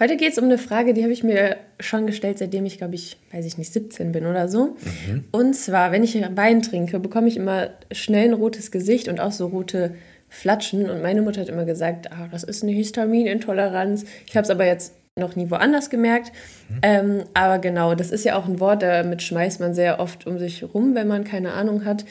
Heute geht es um eine Frage, die habe ich mir schon gestellt, seitdem ich, glaube ich, weiß ich nicht, 17 bin oder so. Mhm. Und zwar, wenn ich Wein trinke, bekomme ich immer schnell ein rotes Gesicht und auch so rote Flatschen. Und meine Mutter hat immer gesagt, ah, das ist eine Histaminintoleranz. Ich habe es aber jetzt noch nie woanders gemerkt. Mhm. Ähm, aber genau, das ist ja auch ein Wort, damit schmeißt man sehr oft um sich rum, wenn man keine Ahnung hat.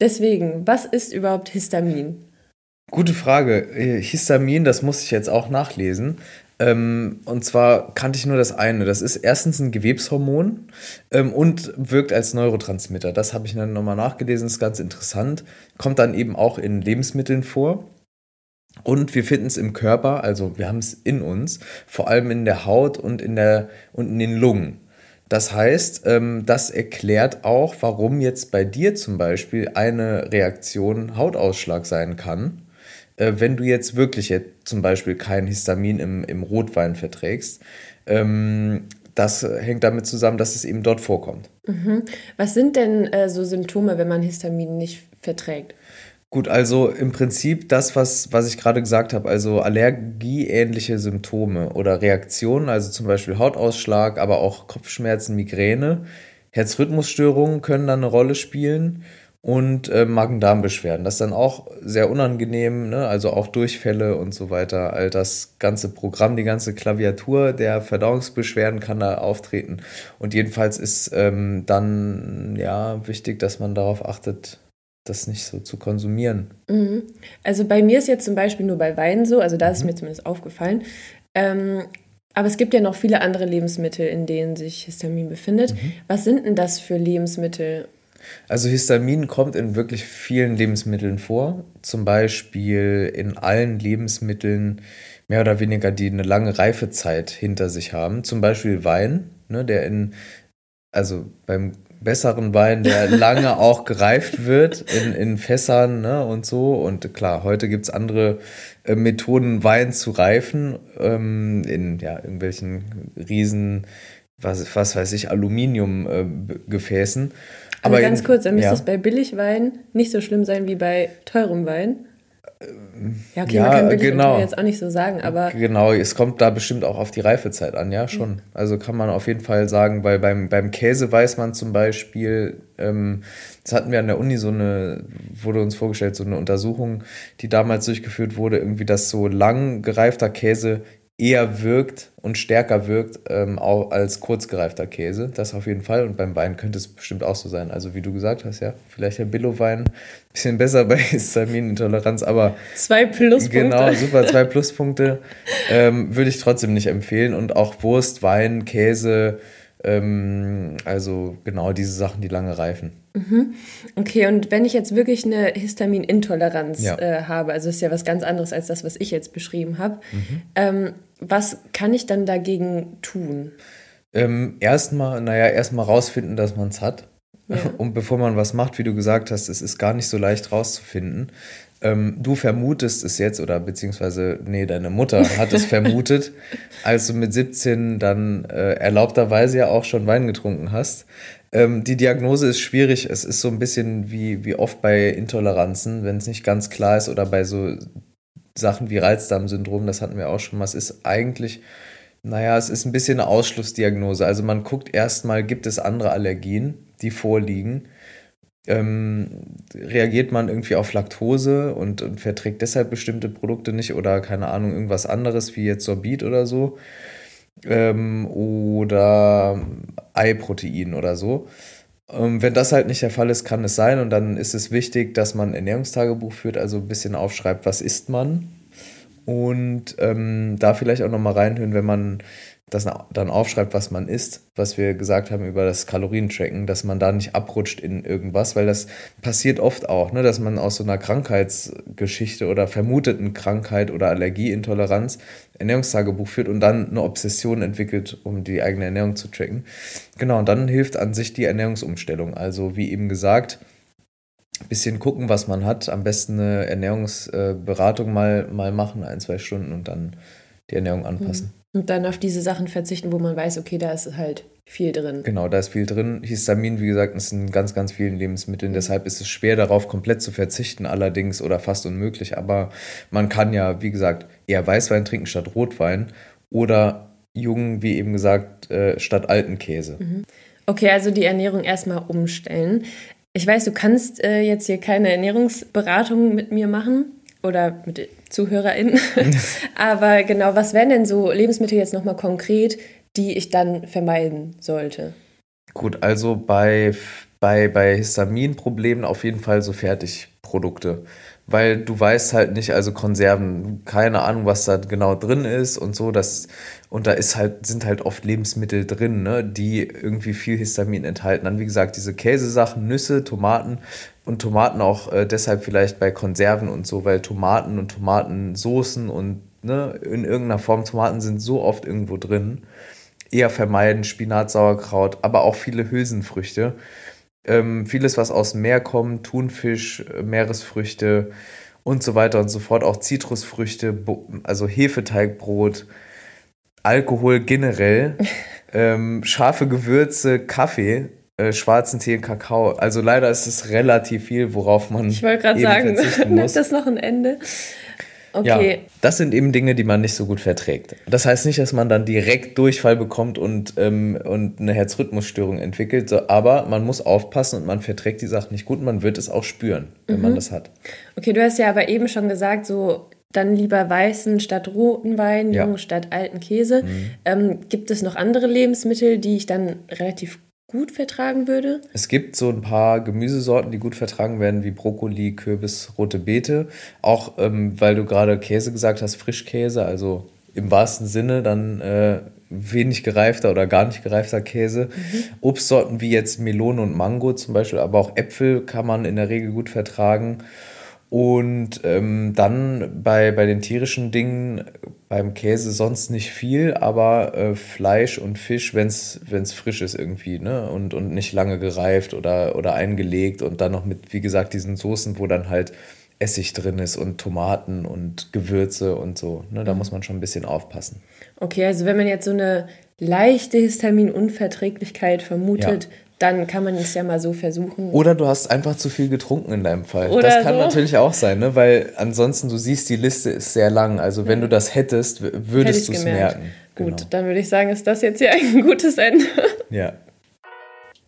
Deswegen, was ist überhaupt Histamin? Gute Frage. Äh, Histamin, das muss ich jetzt auch nachlesen. Ähm, und zwar kannte ich nur das eine. Das ist erstens ein Gewebshormon ähm, und wirkt als Neurotransmitter. Das habe ich dann nochmal nachgelesen, ist ganz interessant. Kommt dann eben auch in Lebensmitteln vor. Und wir finden es im Körper, also wir haben es in uns, vor allem in der Haut und in, der, und in den Lungen. Das heißt, ähm, das erklärt auch, warum jetzt bei dir zum Beispiel eine Reaktion Hautausschlag sein kann äh, wenn du jetzt wirklich jetzt zum Beispiel kein Histamin im, im Rotwein verträgst, ähm, das hängt damit zusammen, dass es eben dort vorkommt. Mhm. Was sind denn äh, so Symptome, wenn man Histamin nicht verträgt? Gut, also im Prinzip das, was, was ich gerade gesagt habe, also allergieähnliche Symptome oder Reaktionen, also zum Beispiel Hautausschlag, aber auch Kopfschmerzen, Migräne, Herzrhythmusstörungen können dann eine Rolle spielen und äh, Magen-Darm-Beschwerden. Das ist dann auch sehr unangenehm, ne? also auch Durchfälle und so weiter. All das ganze Programm, die ganze Klaviatur der Verdauungsbeschwerden kann da auftreten. Und jedenfalls ist ähm, dann ja wichtig, dass man darauf achtet, das nicht so zu konsumieren. Mhm. Also bei mir ist jetzt zum Beispiel nur bei Wein so, also da ist mhm. mir zumindest aufgefallen. Ähm, aber es gibt ja noch viele andere Lebensmittel, in denen sich Histamin befindet. Mhm. Was sind denn das für Lebensmittel? Also Histamin kommt in wirklich vielen Lebensmitteln vor. Zum Beispiel in allen Lebensmitteln mehr oder weniger, die eine lange Reifezeit hinter sich haben. Zum Beispiel Wein, ne, der in, also beim besseren Wein, der lange auch gereift wird in, in Fässern ne, und so. Und klar, heute gibt es andere äh, Methoden, Wein zu reifen, ähm, in ja, irgendwelchen riesen, was, was weiß ich, Aluminiumgefäßen. Äh, aber also ganz kurz, dann müsste ja. es bei Billigwein nicht so schlimm sein wie bei teurem Wein. Ja, okay, ja, man kann billig genau. jetzt auch nicht so sagen, aber. Genau, es kommt da bestimmt auch auf die Reifezeit an, ja, schon. Mhm. Also kann man auf jeden Fall sagen, weil beim, beim Käse weiß man zum Beispiel, ähm, das hatten wir an der Uni so eine, wurde uns vorgestellt, so eine Untersuchung, die damals durchgeführt wurde, irgendwie, dass so lang gereifter Käse eher wirkt und stärker wirkt ähm, auch als kurzgereifter Käse. Das auf jeden Fall. Und beim Wein könnte es bestimmt auch so sein. Also wie du gesagt hast, ja, vielleicht der Billo-Wein ein bisschen besser bei Histaminintoleranz, aber zwei Pluspunkte. Genau, super, zwei Pluspunkte ähm, würde ich trotzdem nicht empfehlen. Und auch Wurst, Wein, Käse, ähm, also genau diese Sachen, die lange reifen. Mhm. Okay, und wenn ich jetzt wirklich eine Histaminintoleranz ja. äh, habe, also ist ja was ganz anderes als das, was ich jetzt beschrieben habe, mhm. ähm, was kann ich dann dagegen tun? Ähm, erstmal, naja, erstmal rausfinden, dass man es hat. Ja. Und bevor man was macht, wie du gesagt hast, es ist gar nicht so leicht rauszufinden. Ähm, du vermutest es jetzt, oder beziehungsweise, nee, deine Mutter hat es vermutet, als du mit 17 dann äh, erlaubterweise ja auch schon Wein getrunken hast. Ähm, die Diagnose ist schwierig. Es ist so ein bisschen wie, wie oft bei Intoleranzen, wenn es nicht ganz klar ist, oder bei so Sachen wie Reizdarmsyndrom, das hatten wir auch schon mal. Es ist eigentlich, naja, es ist ein bisschen eine Ausschlussdiagnose. Also man guckt erstmal, gibt es andere Allergien, die vorliegen ähm, reagiert man irgendwie auf Laktose und, und, verträgt deshalb bestimmte Produkte nicht oder keine Ahnung, irgendwas anderes wie jetzt Sorbit oder so. Ähm, oder Eiprotein oder so. Ähm, wenn das halt nicht der Fall ist, kann es sein und dann ist es wichtig, dass man Ernährungstagebuch führt, also ein bisschen aufschreibt, was isst man. Und ähm, da vielleicht auch nochmal reinhören, wenn man das dann aufschreibt, was man isst, was wir gesagt haben über das Kalorientracken, dass man da nicht abrutscht in irgendwas, weil das passiert oft auch, ne, dass man aus so einer Krankheitsgeschichte oder vermuteten Krankheit oder Allergieintoleranz Ernährungstagebuch führt und dann eine Obsession entwickelt, um die eigene Ernährung zu tracken. Genau, und dann hilft an sich die Ernährungsumstellung. Also wie eben gesagt, bisschen gucken, was man hat. Am besten eine Ernährungsberatung mal, mal machen, ein, zwei Stunden und dann die Ernährung anpassen. Mhm. Und dann auf diese Sachen verzichten, wo man weiß, okay, da ist halt viel drin. Genau, da ist viel drin. Histamin, wie gesagt, ist in ganz, ganz vielen Lebensmitteln. Mhm. Deshalb ist es schwer, darauf komplett zu verzichten, allerdings oder fast unmöglich. Aber man kann ja, wie gesagt, eher Weißwein trinken statt Rotwein oder jungen, wie eben gesagt, äh, statt alten Käse. Mhm. Okay, also die Ernährung erstmal umstellen. Ich weiß, du kannst äh, jetzt hier keine Ernährungsberatung mit mir machen oder mit ZuhörerInnen. Aber genau, was wären denn so Lebensmittel jetzt nochmal konkret, die ich dann vermeiden sollte? Gut, also bei, bei, bei Histaminproblemen auf jeden Fall so Fertigprodukte weil du weißt halt nicht, also Konserven, keine Ahnung, was da genau drin ist und so, das, und da ist halt, sind halt oft Lebensmittel drin, ne, die irgendwie viel Histamin enthalten. Dann, wie gesagt, diese Käsesachen, Nüsse, Tomaten und Tomaten auch äh, deshalb vielleicht bei Konserven und so, weil Tomaten und Tomatensoßen und ne, in irgendeiner Form Tomaten sind so oft irgendwo drin. Eher vermeiden, Spinat, Sauerkraut, aber auch viele Hülsenfrüchte. Ähm, vieles, was aus dem Meer kommt, Thunfisch, äh, Meeresfrüchte und so weiter und so fort, auch Zitrusfrüchte, also Hefeteigbrot, Alkohol generell, ähm, scharfe Gewürze, Kaffee, äh, schwarzen Tee und Kakao. Also leider ist es relativ viel, worauf man. Ich wollte gerade sagen, nimmt das noch ein Ende? Okay. Ja, das sind eben Dinge, die man nicht so gut verträgt. Das heißt nicht, dass man dann direkt Durchfall bekommt und, ähm, und eine Herzrhythmusstörung entwickelt, so, aber man muss aufpassen und man verträgt die Sachen nicht gut und man wird es auch spüren, wenn mhm. man das hat. Okay, du hast ja aber eben schon gesagt, so dann lieber weißen statt roten Wein, ja. jungen statt alten Käse. Mhm. Ähm, gibt es noch andere Lebensmittel, die ich dann relativ gut vertragen würde? Es gibt so ein paar Gemüsesorten, die gut vertragen werden, wie Brokkoli, Kürbis, rote Beete. Auch ähm, weil du gerade Käse gesagt hast, Frischkäse, also im wahrsten Sinne dann äh, wenig gereifter oder gar nicht gereifter Käse. Mhm. Obstsorten wie jetzt Melone und Mango zum Beispiel, aber auch Äpfel kann man in der Regel gut vertragen. Und ähm, dann bei, bei den tierischen Dingen, beim Käse sonst nicht viel, aber äh, Fleisch und Fisch, wenn es frisch ist irgendwie, ne? Und, und nicht lange gereift oder, oder eingelegt und dann noch mit, wie gesagt, diesen Soßen, wo dann halt Essig drin ist und Tomaten und Gewürze und so. Ne? Da mhm. muss man schon ein bisschen aufpassen. Okay, also wenn man jetzt so eine leichte Histaminunverträglichkeit vermutet, ja dann kann man es ja mal so versuchen. Oder du hast einfach zu viel getrunken in deinem Fall. Oder das kann so. natürlich auch sein, ne? weil ansonsten, du siehst, die Liste ist sehr lang. Also wenn ja. du das hättest, würdest du es merken. Gut, genau. dann würde ich sagen, ist das jetzt hier ein gutes Ende. Ja.